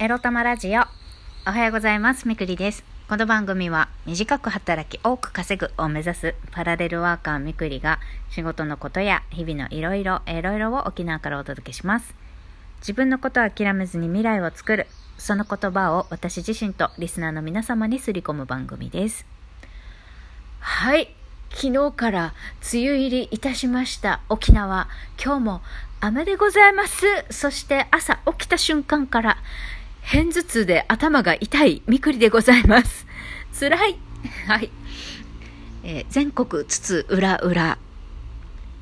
エロ玉ラジオ。おはようございます。みくりです。この番組は短く働き多く稼ぐを目指すパラレルワーカーみくりが仕事のことや日々のいろいろいろいろを沖縄からお届けします。自分のことを諦めずに未来を作る。その言葉を私自身とリスナーの皆様にすり込む番組です。はい。昨日から梅雨入りいたしました沖縄。今日も雨でございます。そして朝起きた瞬間から片頭痛で頭が痛いみくりでございます。辛い。はい。えー全国津々浦々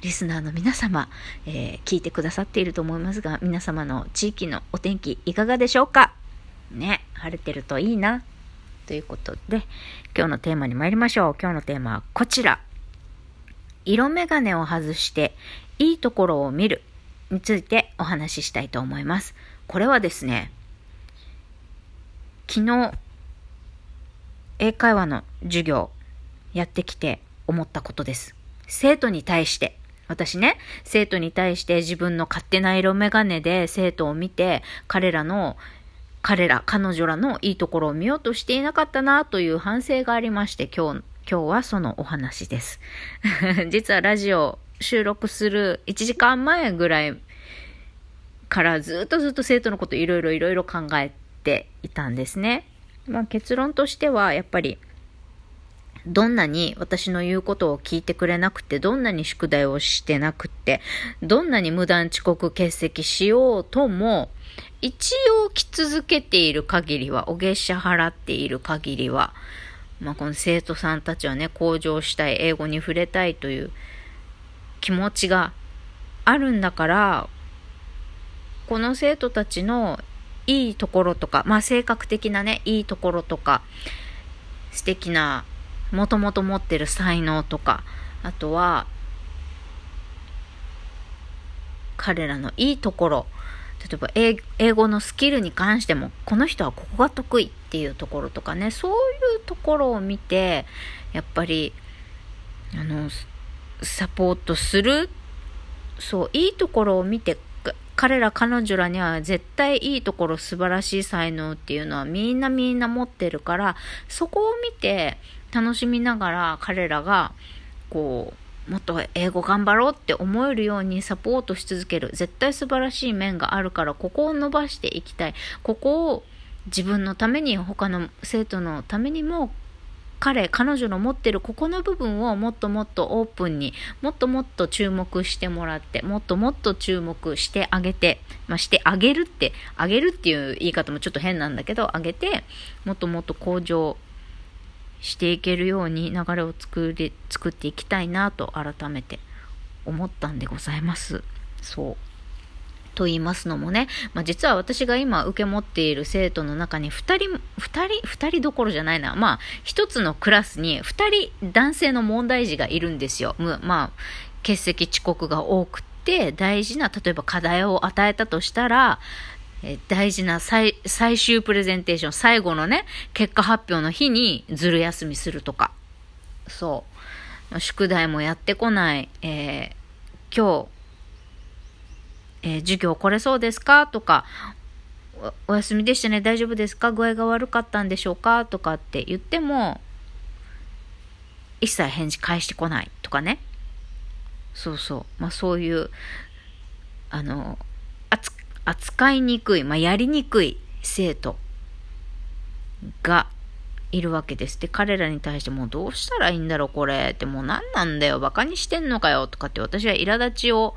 リスナーの皆様、えー聞いてくださっていると思いますが、皆様の地域のお天気いかがでしょうか？ね、晴れてるといいな。ということで、今日のテーマに参りましょう。今日のテーマはこちら。色眼鏡を外していいところを見るについてお話ししたいと思います。これはですね、昨日、英会話の授業やってきて思ったことです。生徒に対して、私ね、生徒に対して自分の勝手な色眼鏡で生徒を見て、彼らの、彼ら、彼女らのいいところを見ようとしていなかったなという反省がありまして、今日、今日はそのお話です。実はラジオ収録する1時間前ぐらいからずっとずっと生徒のこといろいろいろいろ考えていたんですね。まあ結論としてはやっぱりどんなに私の言うことを聞いてくれなくて、どんなに宿題をしてなくて、どんなに無断遅刻欠席しようとも、一応来続けている限りは、お月謝払っている限りは、まあこの生徒さんたちはね、向上したい、英語に触れたいという気持ちがあるんだから、この生徒たちのいいところとか、まあ性格的なね、いいところとか、素敵な、もともと持ってる才能とか、あとは、彼らのいいところ、例えば英語のスキルに関しても、この人はここが得意っていうところとかね、そういうところを見て、やっぱり、あの、サポートする、そう、いいところを見て、彼ら彼女らには絶対いいところ素晴らしい才能っていうのはみんなみんな持ってるからそこを見て楽しみながら彼らがこうもっと英語頑張ろうって思えるようにサポートし続ける。絶対素晴らしい面があるからここを伸ばしていきたい。ここを自分のために他の生徒のためにも彼、彼女の持ってるここの部分をもっともっとオープンにもっともっと注目してもらってもっともっと注目してあげて、まあ、してあげるってあげるっていう言い方もちょっと変なんだけどあげてもっともっと向上していけるように流れを作り作っていきたいなと改めて思ったんでございます。そうと言いますのもね、まあ、実は私が今受け持っている生徒の中に2人、2人、2人どころじゃないな。まあ、1つのクラスに2人男性の問題児がいるんですよ。まあ、欠席遅刻が多くて、大事な、例えば課題を与えたとしたら、え大事な最最終プレゼンテーション、最後のね、結果発表の日にずる休みするとか。そう。宿題もやってこない。えー今日、えー授業来れそうですか？とか、おお休みでしたね、大丈夫ですか？具合が悪かったんでしょうか？とかって言っても、一切返事返してこないとかね。そうそう。まあそういう、あの、扱いにくい、まあやりにくい生徒がいるわけです。で、彼らに対してもうどうしたらいいんだろうこれ。ってもう何なんだよ。バカにしてんのかよ。とかって私は苛立ちを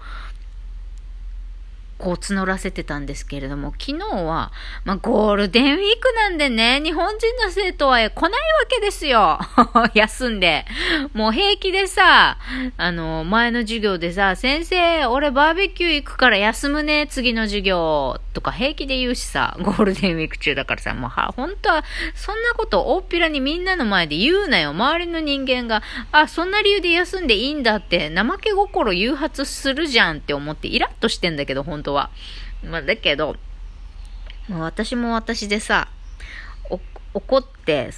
こう募らせてたんですけれども、昨日は、まあ、ゴールデンウィークなんでね、日本人の生徒は来ないわけですよ。休んで。もう平気でさ、あの、前の授業でさ、先生、俺バーベキュー行くから休むね、次の授業。とか平気で言うしさ、ゴールデンウィーク中だからさ、もうは、本当は、そんなこと大っぴらにみんなの前で言うなよ。周りの人間が、あ、そんな理由で休んでいいんだって、怠け心誘発するじゃんって思ってイラッとしてんだけど、本当は。まあ、だけど、も私も私でさ、怒って、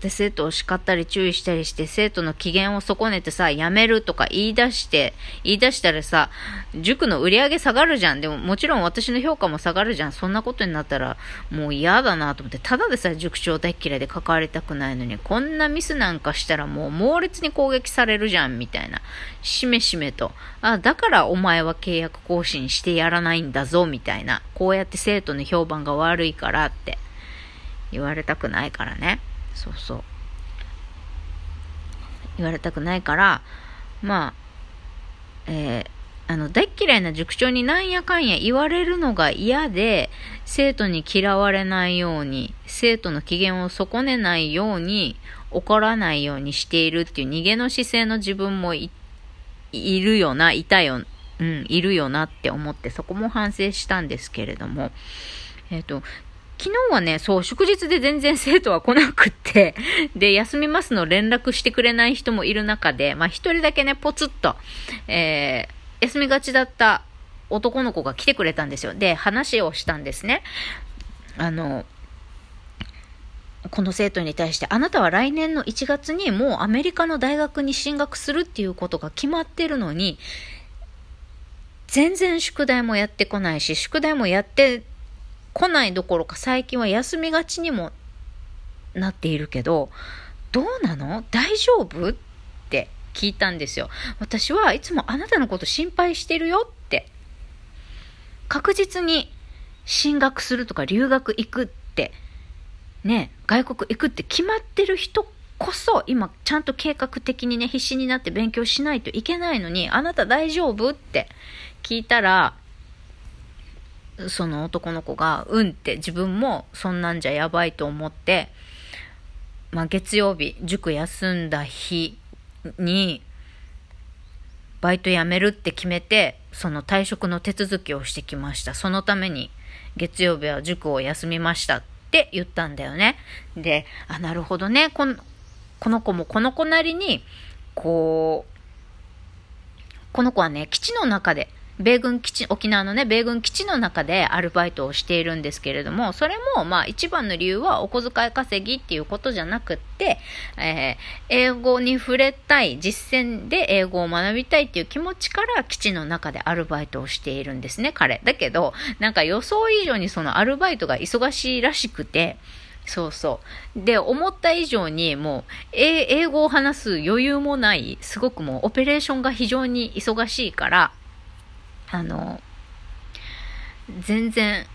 で生徒を叱ったり注意したりして生徒の機嫌を損ねてさ、やめるとか言い出して、言い出したらさ、塾の売り上げ下がるじゃん。でももちろん私の評価も下がるじゃん。そんなことになったらもう嫌だなと思って、ただでさ塾長大嫌いで関わりたくないのに、こんなミスなんかしたらもう猛烈に攻撃されるじゃん、みたいな。しめしめと。あ、だからお前は契約更新してやらないんだぞ、みたいな。こうやって生徒の評判が悪いからって言われたくないからね。そうそう。言われたくないから、まあ、えー、あの、大嫌いな塾長になんやかんや言われるのが嫌で、生徒に嫌われないように、生徒の機嫌を損ねないように、怒らないようにしているっていう逃げの姿勢の自分もいるよな、いたよ、うん、いるよなって思って、そこも反省したんですけれども、えっ、ー、と、昨日はね、そう、祝日で全然生徒は来なくって、で、休みますの連絡してくれない人もいる中で、まあ一人だけね、ポツッと、えー、休みがちだった男の子が来てくれたんですよ。で、話をしたんですね。あの、この生徒に対して、あなたは来年の1月にもうアメリカの大学に進学するっていうことが決まってるのに、全然宿題もやってこないし、宿題もやって来ないどころか最近は休みがちにもなっているけど、どうなの？大丈夫？って聞いたんですよ。私はいつもあなたのこと心配してるよって。確実に進学するとか留学行くって、ね、外国行くって決まってる人こそ今ちゃんと計画的にね必死になって勉強しないといけないのにあなた大丈夫？って聞いたらその男の子が、うんって自分もそんなんじゃやばいと思って、まあ、月曜日、塾休んだ日に、バイト辞めるって決めて、その退職の手続きをしてきました。そのために、月曜日は塾を休みましたって言ったんだよね。で、あ、なるほどね。このこの子もこの子なりに、こう、この子はね、基地の中で、米軍基地、沖縄のね、米軍基地の中でアルバイトをしているんですけれども、それも、まあ、一番の理由はお小遣い稼ぎっていうことじゃなくって、えー、英語に触れたい、実践で英語を学びたいっていう気持ちから基地の中でアルバイトをしているんですね、彼。だけど、なんか予想以上にそのアルバイトが忙しいらしくて、そうそう。で、思った以上にもう、英語を話す余裕もない、すごくもうオペレーションが非常に忙しいから、あの、全然、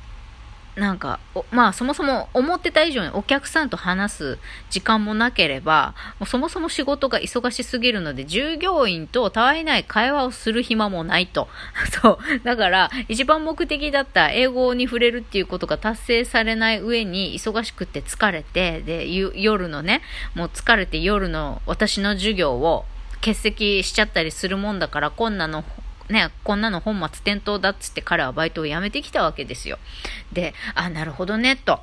なんか、まあそもそも思ってた以上にお客さんと話す時間もなければ、もうそもそも仕事が忙しすぎるので、従業員とたわいない会話をする暇もないと。そう。だから、一番目的だった英語に触れるっていうことが達成されない上に、忙しくて疲れて、で、夜のね、もう疲れて夜の私の授業を欠席しちゃったりするもんだから、こんなのね、こんなの本末転倒だっつって彼はバイトを辞めてきたわけですよ。で、あ、なるほどね、と。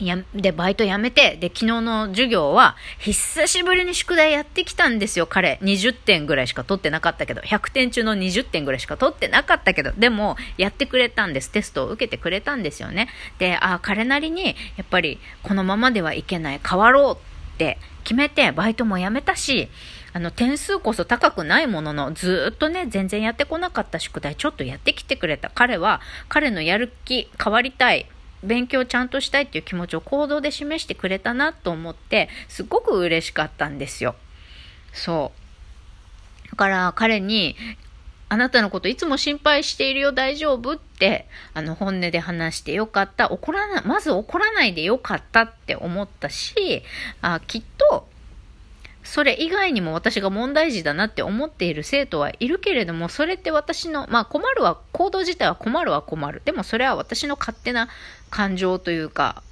や、で、バイト辞めて、で、昨日の授業は、久しぶりに宿題やってきたんですよ、彼。20点ぐらいしか取ってなかったけど、100点中の20点ぐらいしか取ってなかったけど、でも、やってくれたんです。テストを受けてくれたんですよね。で、あ、彼なりに、やっぱり、このままではいけない、変わろうって決めて、バイトも辞めたし、あの、点数こそ高くないものの、ずっとね、全然やってこなかった宿題、ちょっとやってきてくれた。彼は、彼のやる気、変わりたい、勉強ちゃんとしたいっていう気持ちを行動で示してくれたなと思って、すごく嬉しかったんですよ。そう。だから彼に、あなたのこといつも心配しているよ、大丈夫って、あの、本音で話してよかった。怒らな、まず怒らないでよかったって思ったし、あきっと、それ以外にも私が問題児だなって思っている生徒はいるけれども、それって私の、まあ困るは、行動自体は困るは困る。でもそれは私の勝手な感情というか、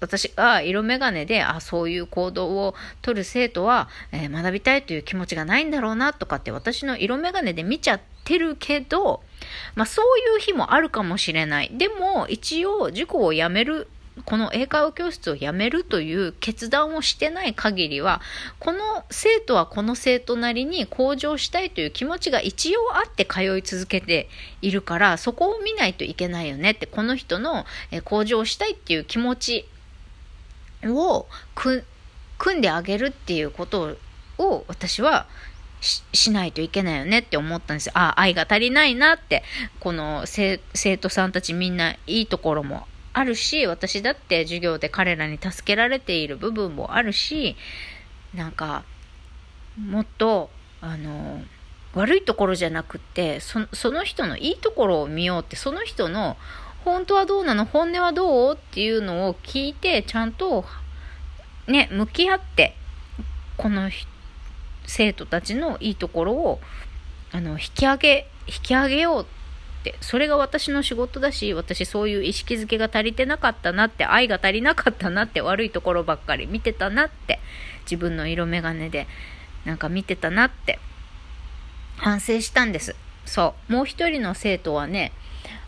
私が色眼鏡で、あ、そういう行動を取る生徒は、えー、学びたいという気持ちがないんだろうなとかって私の色眼鏡で見ちゃってるけど、まあそういう日もあるかもしれない。でも一応塾を辞めるこの英会話教室を辞めるという決断をしてない限りは、この生徒はこの生徒なりに向上したいという気持ちが一応あって通い続けているから、そこを見ないといけないよねって、この人の向上したいっていう気持ちを組んであげるっていうことを私はしないといけないよねって思ったんですよ。あ、愛が足りないなって、この生徒さんたちみんないいところもあるし、私だって授業で彼らに助けられている部分もあるし、なんか、もっと、あの、悪いところじゃなくってその人のいいところを見ようってその人の本当はどうなの？本音はどう？っていうのを聞いてちゃんとね向き合ってこの生徒たちのいいところをあの引き上げ引き上げようってそれが私の仕事だし私そういう意識づけが足りてなかったなって愛が足りなかったなって悪いところばっかり見てたなって自分の色眼鏡でなんか見てたなって反省したんです。そう。もう一人の生徒はね、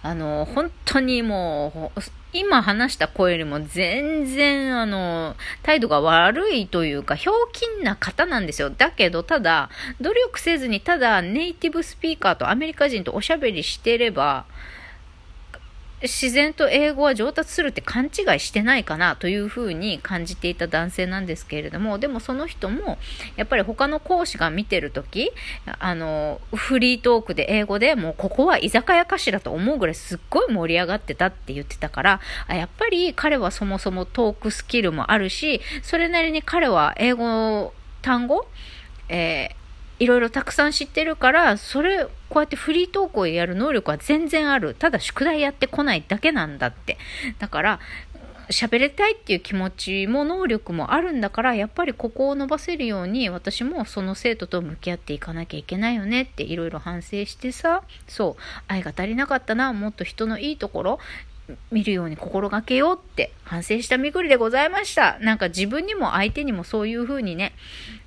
あの、本当にもう、今話した声よりも全然、あの、態度が悪いというか、ひょうきんな方なんですよ。だけど、ただ、努力せずに、ただ、ネイティブスピーカーとアメリカ人とおしゃべりしてれば、自然と英語は上達するって勘違いしてないかなというふうに感じていた男性なんですけれども、でもその人も、やっぱり他の講師が見てるとき、あの、フリートークで英語でもうここは居酒屋かしらと思うぐらいすっごい盛り上がってたって言ってたから、やっぱり彼はそもそもトークスキルもあるし、それなりに彼は英語、単語、えーいろいろたくさん知ってるから、それ、こうやってフリートークをやる能力は全然ある。ただ宿題やってこないだけなんだって。だから、喋りたいっていう気持ちも能力もあるんだから、やっぱりここを伸ばせるように、私もその生徒と向き合っていかなきゃいけないよねっていろいろ反省してさ、そう、愛が足りなかったな、もっと人のいいところ、見るように心がけようって反省したみくりでございました。なんか自分にも相手にもそういう風にね、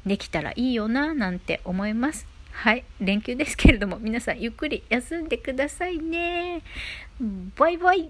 できたらいいよな、なんて思います。はい。連休ですけれども、皆さんゆっくり休んでくださいね。バイバイ。